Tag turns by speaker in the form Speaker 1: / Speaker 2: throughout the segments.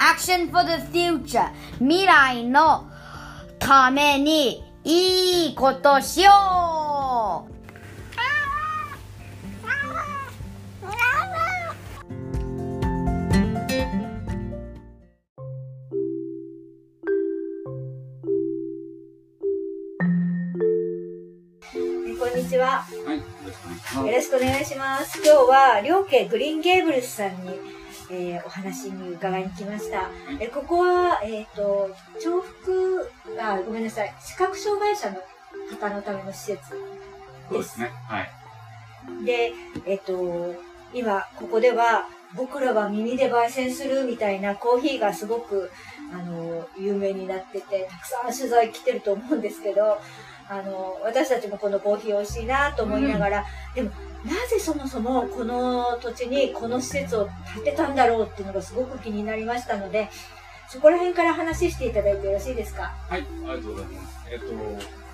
Speaker 1: Action for the future 未来のためにいいことしよう
Speaker 2: こんにちは。
Speaker 3: はい、よろしくお願いします。
Speaker 2: よろしくお願いします。今日は、両家グリーンゲーブルスさんに、えーお話に伺いに来ました。えここは、えっ、と、重複、あ、ごめんなさい、視覚障害者の方のための施設
Speaker 3: そうですね。はい。
Speaker 2: で、えっ、と、今、ここでは、僕らは耳で焙煎するみたいなコーヒーがすごく、あの、有名になってて、たくさん取材来てると思うんですけど、あの、私たちもこのコーヒー美味しいなと思いながら、でも、なぜそもそもこの土地にこの施設を建てたんだろうっていうのがすごく気になりましたので、そこら辺から話していただいてよろしいですか？
Speaker 3: はい、ありがとうございます。えっ、と、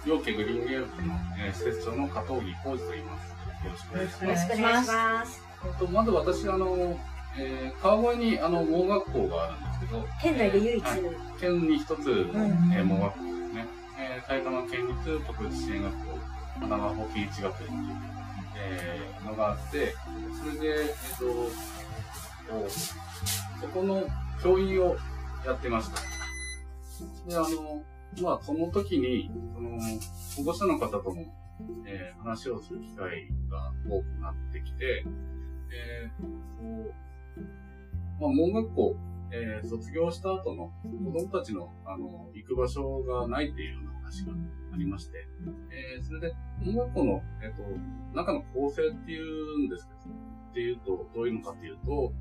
Speaker 3: 両家グリーンゲームの、えー施設長の加藤木浩二と言います。よろしくお願いし
Speaker 2: よ
Speaker 3: ます。
Speaker 2: ろしくお願いします。
Speaker 3: えっと、まず私、あの、えー川越に、あの、盲学校があるんですけど、
Speaker 2: 県内で唯一、
Speaker 3: はい県に一つの、
Speaker 2: ん
Speaker 3: えー盲学校ですね。埼玉県立特別支援学校、神奈川保健一学園っていう、えーのがあって、それで、えっ、と、こそこの教員をやってました。で、あの、まあ、その時に、その、保護者の方とも、えー話をする機会が多くなってきて、えーこう、まあ、門学校、えー卒業した後の子供たちの、あの、行く場所がないっていうような話がありまして、えーそれで、門学校の、えっ、と、中の構成っていうんですけど、っていうと、どういうのかっていうと、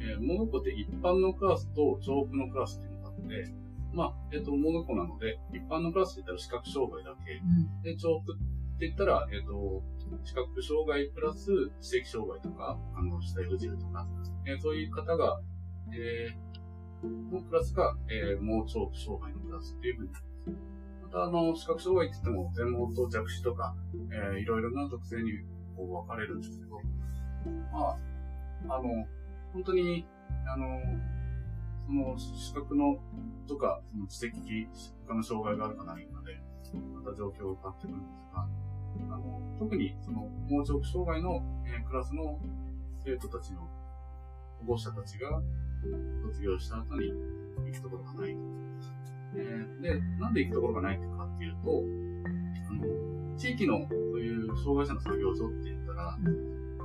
Speaker 3: えー、門学校って一般のクラスと重複のクラスっていうのがあって、まあ、えっ、と、門学校なので、一般のクラスって言ったら視覚障害だけ、で、重複って言ったら、えっ、と、視覚障害プラス知的障害とか、あの、死体不自由とか、えーそういう方が、えーのクラスが、えー、盲聴障害のクラスっていうふうにま。た、あの、視覚障害って言っても、全盲と弱視とか、えーいろいろな属性にこう分かれるんですけど、まあ、あの、本当に、あの、その視覚のとか、その知的他の障害があるかないかで、また状況が変わってくるんですが、あの、特にその盲聴障害の、えークラスの生徒たちの保護者たちが卒業した後に行くところがない。えで、なんで行くところがないかっていうと、あの、地域のそういう障害者の作業所って言ったら、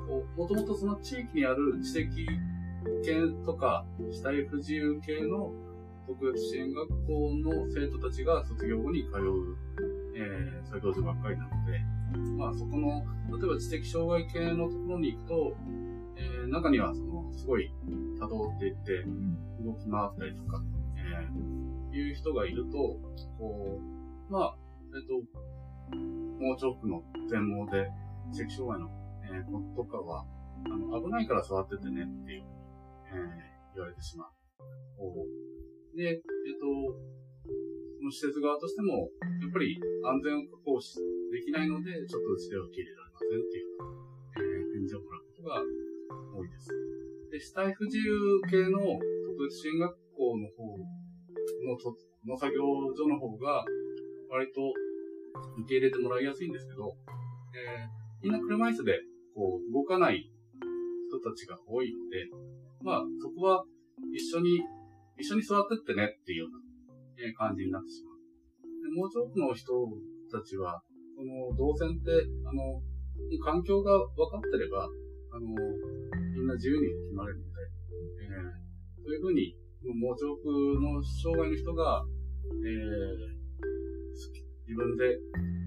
Speaker 3: こうもともとその地域にある知的系とか、死体不自由系の特別支援学校の生徒たちが卒業後に通う、えー作業所ばっかりなので、まあそこの、例えば知的障害系のところに行くと、えー中にはその、すごい多動って言って、動き回ったりとか、えーいう人がいると、こう、まあ、えっ、と、盲腸区の全盲で、知的障害の、えー子とかは、あの、危ないから座っててねっていう、えー言われてしまう。で、えっ、と、その施設側としても、やっぱり安全を確保しできないので、ちょっとうちでは受け入れられませんっていう、えー返事をもらうことが多いです。で、死体不自由系の特別支援学校の方のの作業所の方が、割と受け入れてもらいやすいんですけど、えーみんな車椅子で、こう、動かない人たちが多いので、まあ、そこは一緒に、一緒に座ってってねっていうような、えー感じになってしまう。でもうちょっとの人たちは、その動線って、あの、環境が分かってれば、あの、な自由に決まれるので、えーそういうふうに、盲腸の障害の人が、えー自分で、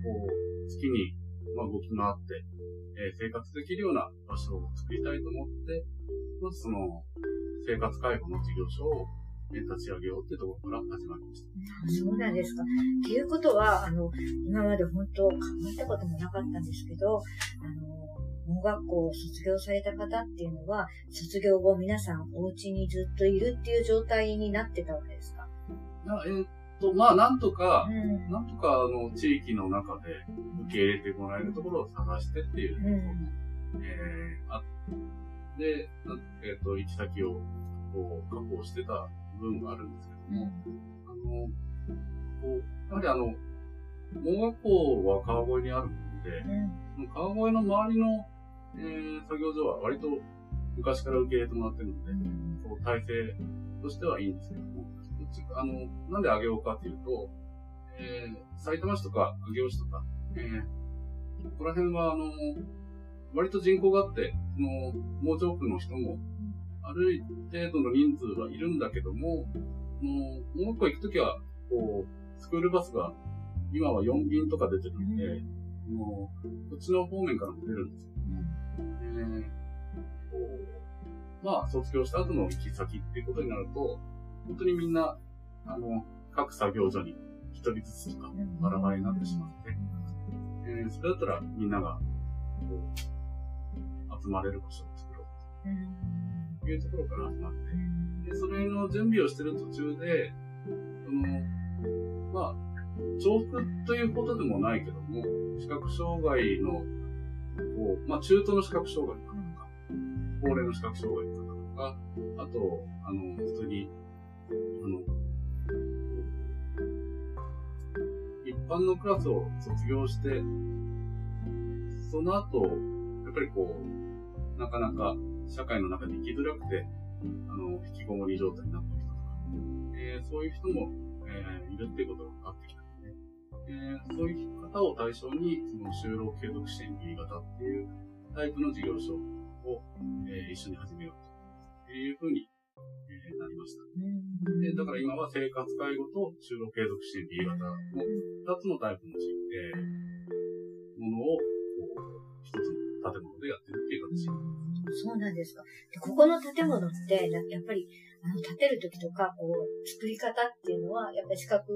Speaker 3: こう、好きに、まあ、動き回って、えー生活できるような場所を作りたいと思って、まずその、生活介護の事業所を、えー立ち上げようっていうところから始まりました。
Speaker 2: そうなんですか。っていうことは、あの、今まで本当考えたこともなかったんですけど、あの、盲学校を卒業された方っていうのは、卒業後皆さんお家にずっといるっていう状態になってたわけですか？
Speaker 3: なえーっと、まあ、なんとか、
Speaker 2: うん。
Speaker 3: なんとか、あの、地域の中で受け入れてもらえるところを探してっていう。ところも、えーあで、なえっ、と、行き先を、こう、確保してた部分があるんですけども、あの、こう、やはりあの、盲学校は川越にあるので、その川越の周りの、えー、作業所は割と昔から受け入れてもらってるので、こう体制としてはいいんですけども、あの、なんで上げようかっていうと、えー、埼玉市とか上尾市とか、えー、ここら辺はあの、割と人口があって、その、盲腸区の人も、ある程度の人数はいるんだけども、もう、もう一個行くときは、こう、スクールバスが、今は4便とか出てるんで、もう、こっちの方面からも出るんですよ。えー、こうまあ、卒業した後の行き先っていうことになると、本当にみんな、あの、各作業所に一人ずつとかバラバラになってしまって、えー、それだったらみんなが、こう、集まれる場所を作ろうというところから始まって、で、それの準備をしてる途中で、その、まあ、重複ということでもないけども、視覚障害の、こう、まあ、中途の視覚障害の方とか、高齢の視覚障害の方とか、あと、あの、普通に、あの、一般のクラスを卒業して、その後、やっぱりこう、なかなか社会の中で生きづらくて、あの、引きこもり状態になった人とか、えー、そういう人も、えー、いるっていうことが分かって、えー、そういう方を対象に、その就労継続支援 B 型っていうタイプの事業所を、えー、一緒に始めようというふうにえなりました。でだから今は生活介護と就労継続支援 B 型の2つのタイプの、えー、ものを一つの建物でやってるっていう形。
Speaker 2: そうなんですか。でここの建物って、やっぱり、あの、建てるときとか、こう、作り方っていうのは、やっぱり資格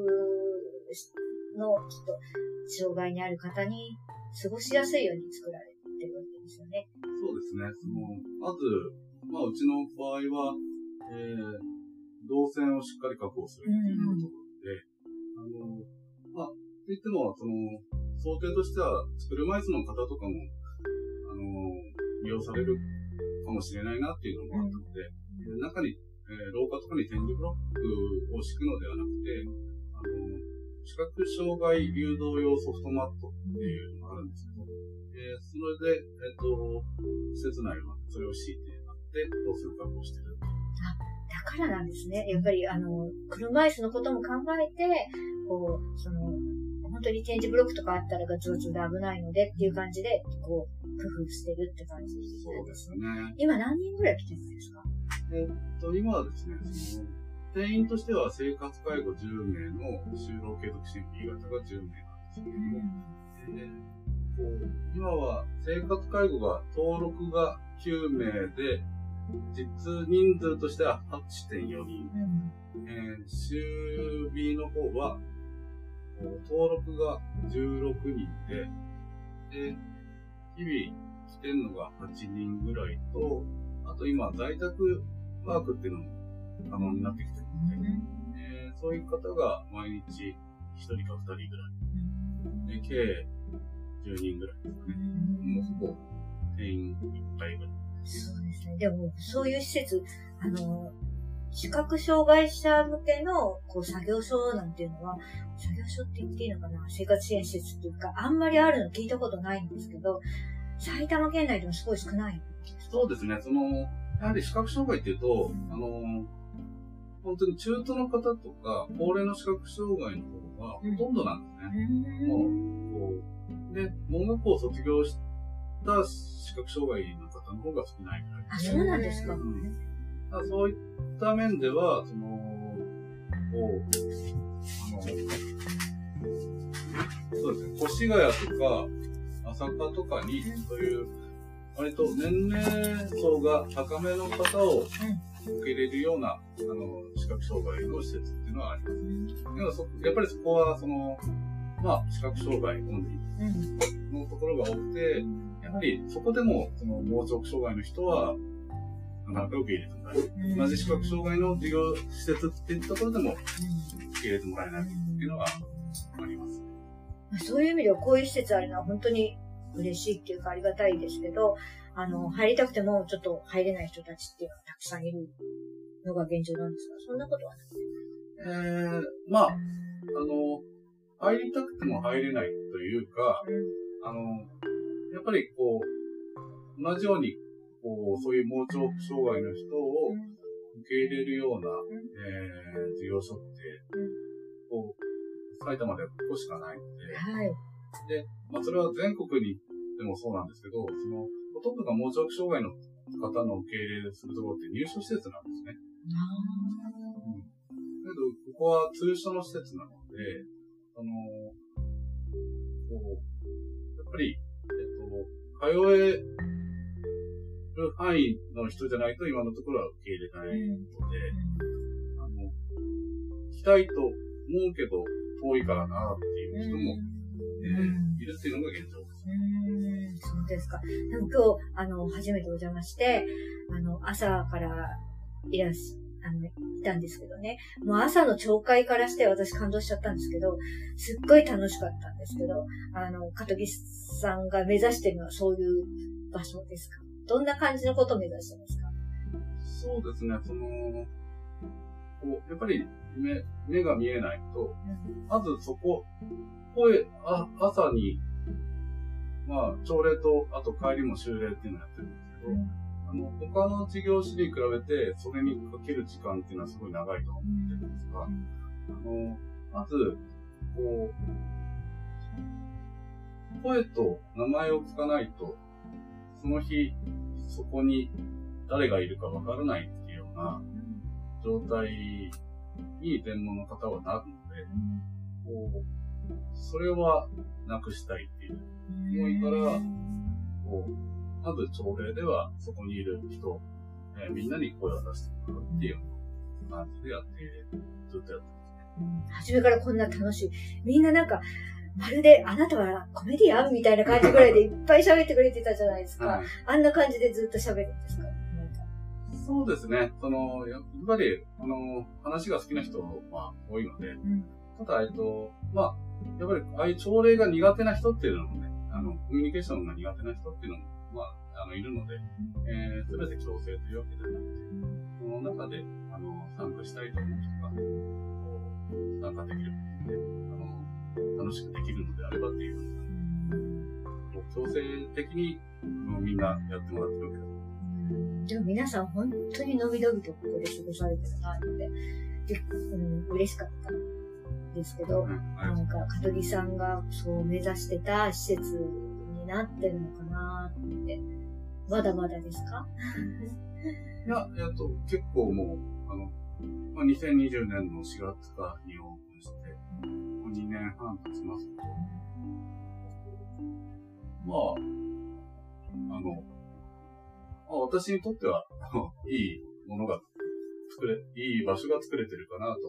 Speaker 2: の、ちょっと、障害にある方に過ごしやすいように作られてるわけですよね。
Speaker 3: そうですね。その、まず、まあ、うちの場合は、えー、動線をしっかり確保するっていうところで、あの、まあ、といっても、その、想定としては、車椅子の方とかも、あの、利用されるかもしれないなっていうのもあったので、うん、中に、えー、廊下とかに展示ブロックを敷くのではなくて、あの、視覚障害誘導用ソフトマットっていうのがあるんですけど、えー、それで、えっ、ー、と、施設内はそれを敷いてあって、動線を確保してる
Speaker 2: からなんですね。やっぱり、あの、車椅子のことも考えて、こう、その、本当に展示ブロックとかあったらガツガツで危ないのでっていう感じで、こう、工夫してるって感じです
Speaker 3: ね。そうですね。
Speaker 2: 今何人ぐらい来てるんですか？
Speaker 3: えっと、今はですね、その、定員としては生活介護10名の就労継続支援 B 型が10名なんですけども、えー、こう今は生活介護が登録が9名で、実人数としては8.4人。うん、えー、週 B の方は、登録が16人で、で、日々来てるのが8人ぐらいと、あと今在宅ワークっていうのも可能になってきてるので、うん、えー、そういう方が毎日1人か2人ぐらい。で、計10人ぐらいですかね。もうほぼ定員いっぱいぐらい。
Speaker 2: そうですね。でも、そういう施設、あの、視覚障害者向けのこう作業所なんていうのは、作業所って言っていいのかな？生活支援施設っていうか、あんまりあるの聞いたことないんですけど、埼玉県内でもすごい少ない
Speaker 3: そうですね。その、やはり視覚障害っていうと、あの、本当に中途の方とか、高齢の視覚障害の方がほとんどなんですね。うん、もう、こう、で、盲学校を卒業した視覚障害の方の方が少ないぐらい。
Speaker 2: あ、そうなんですか。うん、
Speaker 3: そういった面では、その、こう、あの、そうですね、越谷とか、朝霞とかに、そういう、割と年齢層が高めの方を受け入れるような、あの、視覚障害の施設っていうのはあります。でもそやっぱりそこは、その、まあ、視覚障害オンリーのところが多くて、やはりそこでも、その盲直障害の人は、なかなか受け入れてもらえる。同じ視覚障害の事業施設っていうところでも、受け入れてもらえないっていうのがあります。
Speaker 2: そういう意味では、こういう施設あるのは本当に嬉しいっていうかありがたいですけど、あの、入りたくてもちょっと入れない人たちっていうのはたくさんいるのが現状なんですかそんなことはない。
Speaker 3: えー、まあ、あの、入りたくても入れないというか、あの、やっぱりこう、同じように、こう、そういう盲腸障害の人を受け入れるような、えー、事業所って、こう、埼玉ではここしかないので、
Speaker 2: はい。
Speaker 3: で、まあ、それは全国にでもそうなんですけど、その、ほとんどが盲腸障害の方の受け入れするところって入所施設なんですね。だけど、ここは通所の施設なので、あの、こう、やっぱり、えっと、通える範囲の人じゃないと今のところは受け入れないので、あの、来たいと思うけど遠いからなっていう人も、えーいるっていうのが現状です。
Speaker 2: うーんそうですか。でも今日、あの、初めてお邪魔して、あの、朝からいらっし、あの、いたんですけどね。もう朝の朝会からして私感動しちゃったんですけど、すっごい楽しかったんですけど、あの、カトギスさんが目指してるのはそういう場所ですか？どんな感じのことを目指してますか？
Speaker 3: そうですね、その、こう、やっぱり目、目が見えないと、まずそこ、声、あ、朝に、まあ、朝礼と、あと帰りも終礼っていうのをやってるんですけど、あの、他の事業種に比べて、それにかける時間っていうのはすごい長いと思ってるんですが、あの、まず、こう、声と名前を聞かないと、その日、そこに誰がいるかわからないっていうような状態に専門の方はなるので、こう、それはなくしたいっていう思いから、こう、まず朝礼ではそこにいる人、えーみんなに声を出してもらうっていう感じでやって、ずっとやって
Speaker 2: 初めからこんな楽しい。みんななんか、まるであなたはコメディアンみたいな感じぐらいでいっぱい喋ってくれてたじゃないですか。
Speaker 3: はい
Speaker 2: あんな感じでずっと喋るんですか？
Speaker 3: そうですね。その、やっぱり、あの、話が好きな人は多いので、
Speaker 2: ん
Speaker 3: ただ、えっと、まあ、やっぱり、ああいう朝礼が苦手な人っていうのもね、あの、コミュニケーションが苦手な人っていうのも、まあ、あの、いるので、えー、すべて強制というわけではなくて、その中で、あの、参加したいと思う人が、参加できるで、あの、楽しくできるのであればっていう、う強制的に、あのみんなやってもらってるわけだ。
Speaker 2: でも皆さん本当に伸び伸びとここで過ごされてるなって、でうん、嬉しかった。ですけど、なんか、カトリさんがそう目指してた施設になってるのかなって。まだまだですか？
Speaker 3: いや、えっと、結構もう、あの、まあ、2020年の4月かにオープンして、もう2年半経ちますけど、まあ、あの、まあ、私にとっては、いいものが作れ、いい場所が作れてるかなと、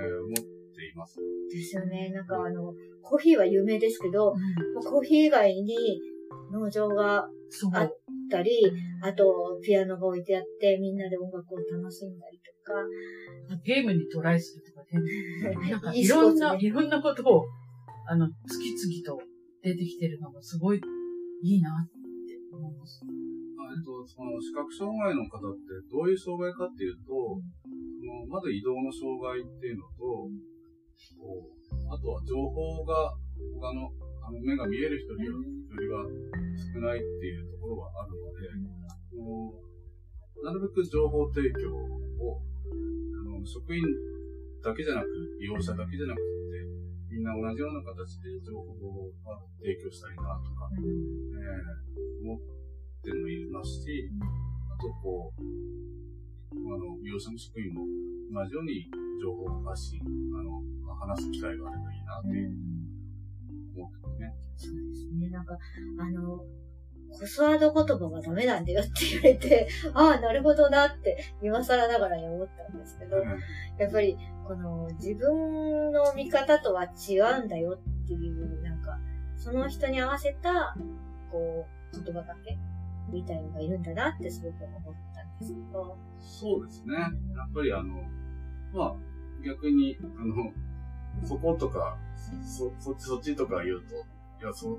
Speaker 3: えー思っています。
Speaker 2: ですよね。なんかあの、コーヒーは有名ですけど、コーヒー以外に農場が。あったり、あとピアノが置いてあって、みんなで音楽を楽しんだりとか、
Speaker 4: ゲームにトライするとかね。なんか
Speaker 2: e
Speaker 4: いろんな、
Speaker 2: ね
Speaker 4: いろんなことを、あの、次々と出てきてるのがすごいいいなって思います。
Speaker 3: まあえっと、その視覚障害の方ってどういう障害かっていうと、そのまず移動の障害っていうのと、あとは情報が他のあの目が見える人よりは少ないっていうところはあるので、なるべく情報提供をあの職員だけじゃなく、利用者だけじゃなくて、みんな同じような形で情報を提供したいなとか、えー思ってもいますし、あとこう、あの、利用者の職員も同じように情報発信、あの、話す機会があればいいなっていう。
Speaker 2: そうですね。なんか、あの、コスワード言葉はダメなんだよって言われて、ああ、なるほどなって、今更ながらに思ったんですけど、やっぱり、この、自分の見方とは違うんだよっていう、なんか、その人に合わせた、こう、言葉だけ、みたいのがいるんだなってすごく思ったんですけど、
Speaker 3: そうですね。やっぱりあの、まあ、逆に、あの、そことか、そ、そっちそっちとか言うと、いや、そ、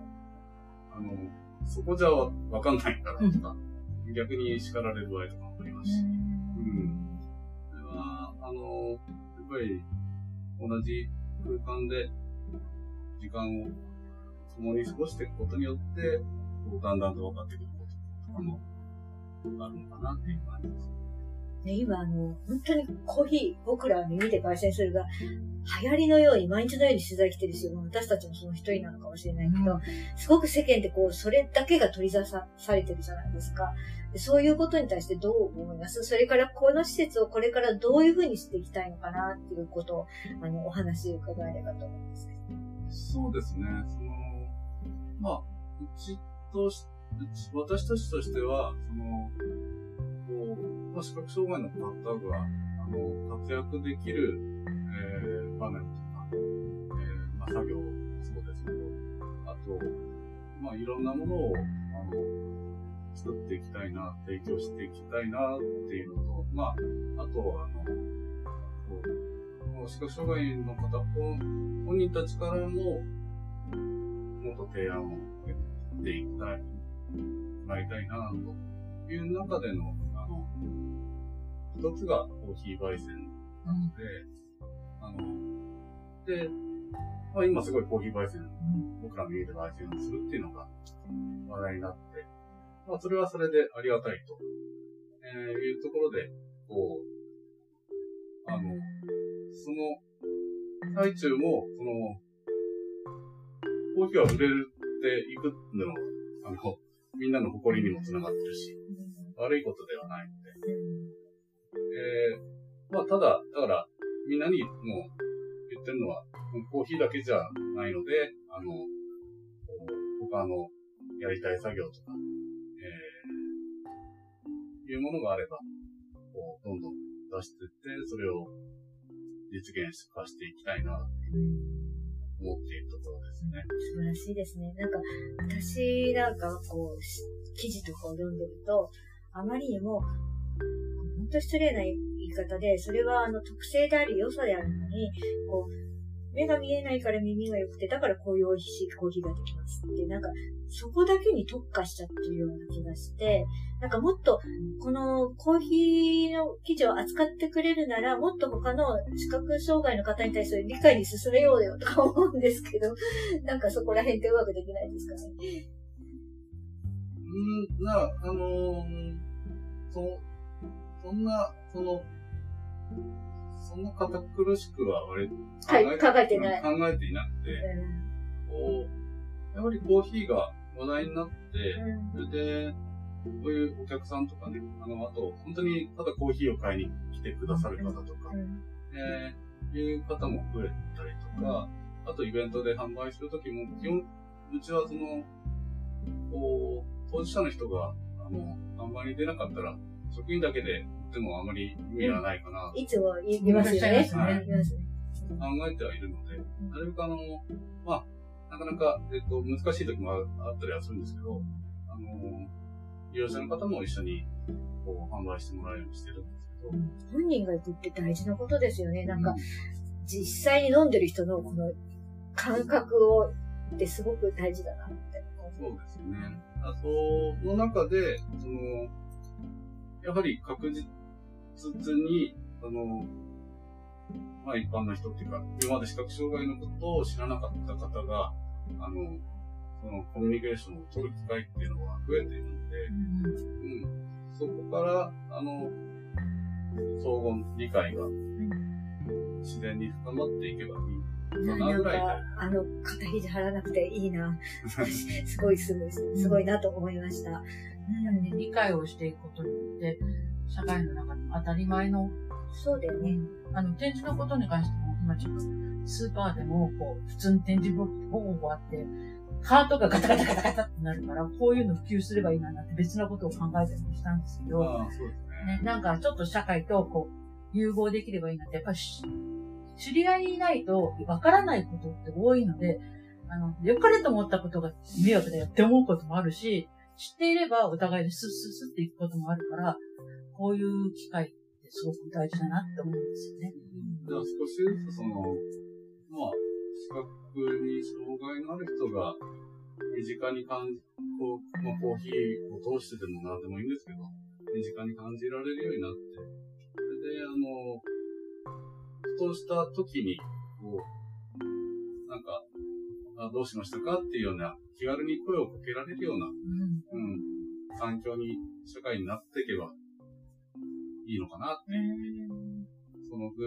Speaker 3: あの、そこじゃわかんないんだとか、逆に叱られる場合とかもありますし、うん。それは、あの、やっぱり同じ空間で時間を共に過ごしていくことによって、だんだんと分かってくることとかもあるのかなっていう感じです。
Speaker 2: ね、今あの、本当にコーヒー、僕らは耳で焙煎するが、流行りのように、毎日のように取材来てるし、私たちもその一人なのかもしれないけど、すごく世間ってこう、それだけが取り沙汰されてるじゃないですか。でそういうことに対してどう思います？それからこの施設をこれからどういうふうにしていきたいのかなっていうことを、あの、お話伺えればと思うんですけど。
Speaker 3: そうですね。その、まあ、うちとし、私たちとしては、その、こう、まあ、視覚障害の方が、あの、活躍できる、えー、場面とか、えー、まあ、作業もそうですけど、あと、まあ、いろんなものを、あの、作っていきたいな、提供していきたいなっていうのと、まあ、あと、あの、こう、視覚障害の方、本人たちからも、もっと提案をしていきたい、もらいたいな、という中で、の、一つがコーヒー焙煎なので、あの、で、まあ今すごいコーヒー焙煎、僕らの家で焙煎をするっていうのが話題になって、まあそれはそれでありがたいと、えーいうところで、こう、あの、その、最中も、その、コーヒーは売れるっていくのは、あの、みんなの誇りにもつながってるし、悪いことではない。の、えー、まあ、ただ、だから、みんなにもう言ってるのは、コーヒーだけじゃないので、あの、他のやりたい作業とか、えー、いうものがあれば、こう、どんどん出していって、それを実現化していきたいな、って思っているところですね。
Speaker 2: 素晴らしいですね。なんか、私なんかこう、記事とかを読んでると、あまりにも、本当失礼な言い方で、それはあの特性であり良さであるのに、こう、目が見えないから耳が良くて、だからこういう美味しいコーヒーができますって、なんか、そこだけに特化しちゃってるような気がして、なんかもっと、このコーヒーの記事を扱ってくれるなら、もっと他の視覚障害の方に対する理解に進めようよとか思うんですけど、なんかそこら辺ってうまくできないですかね？
Speaker 3: うん、な、あのーそ、そんな、その、そんな堅苦しくは割と
Speaker 2: はい考えてない。
Speaker 3: 考えていなくて、こう、やはりコーヒーが話題になって、それで、こういうお客さんとかね、あの、あと、本当にただコーヒーを買いに来てくださる方とか、えーいう方も増えたりとか、あとイベントで販売するときも、基本、うちはその、こう、当事者の人が、あの、販売に出なかったら、職員だけで売ってもあまり意味はないかな、
Speaker 2: いつも言いますよね。
Speaker 4: いらっしゃい
Speaker 3: 考えてはいるので、なるべくあの、まあ、なかなか、えっと、難しい時もああったりはするんですけど、あの、利用者の方も一緒に、こう、販売してもらえるようにしてるんですけど、
Speaker 2: 本人が行くって大事なことですよね。なんか、実際に飲んでる人のこの感覚をってすごく大事だなって。
Speaker 3: そうですね。あその中で、その、やはり確実に、あの、まあ一般の人っていうか、今まで視覚障害のことを知らなかった方が、あの、そのコミュニケーションを取る機会っていうのは増えているので、うん、そこから、あの、相互理解が自然に深まっていけばいいかな
Speaker 2: なん。か、あの、肩肘張らなくていいな。すごいすごい、すごいなと思いました。
Speaker 4: うんね理解をしていくことによって、社会の中でも当たり前の、
Speaker 2: そうだよね。
Speaker 4: あの、展示のことに関しても、今ちょっと、スーパーでも、こう、普通に展示ブロックってあって、カートがガタガタガタガタってなるから、こういうの普及すればいいななんて別のことを考えたりもしたんですけど、
Speaker 3: ああ、そうですね。
Speaker 4: ね、なんかちょっと社会とこう、融合できればいいなって、やっぱりし知り合いにいないとわからないことって多いので、あの、良かれと思ったことが迷惑だよって思うこともあるし、知っていればお互いでスッスッスッっていくこともあるから、こういう機会ってすごく大事だなって思うんですよね。
Speaker 3: じゃあ少しずつその、まあ、視覚に障害のある人が身近に感じ、こう、まあ、コーヒーを通してでも何でもいいんですけど、身近に感じられるようになって、それで、あの、とした時に、こう、なんか、あどうしましたかっていうような、気軽に声をかけられるような、
Speaker 4: うん。
Speaker 3: うん、環境に、社会になっていけばいいのかなってそのぐ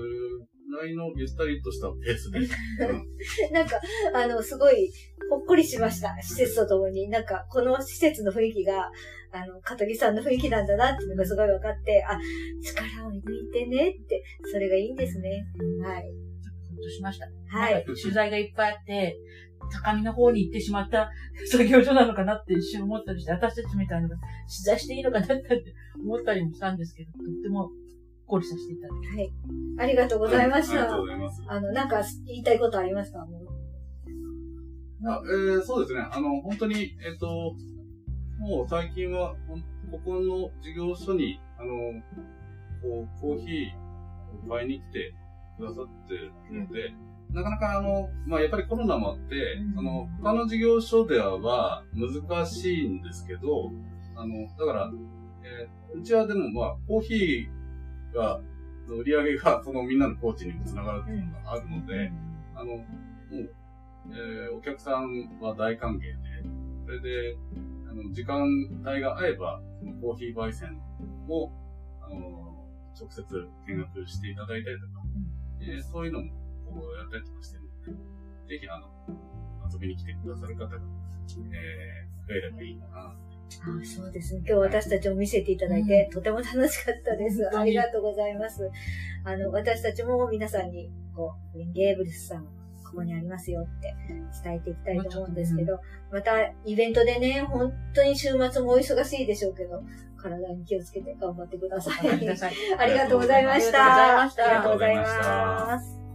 Speaker 3: らいのゆったりとしたペースで。う ん
Speaker 2: なんか、あの、すごい、ほっこりしました。施設とともに。なんか、この施設の雰囲気が、あの、香取さんの雰囲気なんだなっていうのがすごい分かって、あ、力を抜いてねって、それがいいんですね。はい。
Speaker 4: ほっとしました。
Speaker 2: はい
Speaker 4: 取材がいっぱいあって、高みの方に行ってしまった作業所なのかなって一瞬思ったりして、私たちみたいなのが取材していいのかなって思ったりもしたんですけど、とってもほっこりさせていただき
Speaker 2: はい。ありがとうございました
Speaker 3: ありがとう。ございます。
Speaker 2: あの、なんか言いたいことありますか
Speaker 3: あえーそうですね。あの、本当に、えっ、と、もう最近は、ここの事業所に、あの、こう、コーヒーを買いに来てくださってるので、なかなかあの、まあ、やっぱりコロナもあって、
Speaker 2: うん。
Speaker 3: あの、他の事業所では難しいんですけど、あの、だから、えーうちはでもまあ、コーヒーが、売り上げがそのみんなのコーチにもつながるっていうのがあるので、あの、もう、えーお客さんは大歓迎で、それで、あの、時間帯が合えば、そのコーヒー焙煎を、あの、直接見学していただいたりとか、えーそういうのも、こう、やったりとかしてるので、ぜひ、あの、遊びに来てくださる方が、えー増えればいいかな。
Speaker 2: あそうですね。今日私たちも見せていただいて、とても楽しかったです。ありがとうございます。あの、私たちも皆さんに、こう、ゲーブルスさん、ここにありますよって伝えていきたいと思うんですけど、またイベントでね、本当に週末もお忙しいでしょうけど、体に気をつけて頑張ってください。
Speaker 4: ください。
Speaker 2: ありがとうございました。
Speaker 4: ありがとうございました
Speaker 2: ありがとうございます。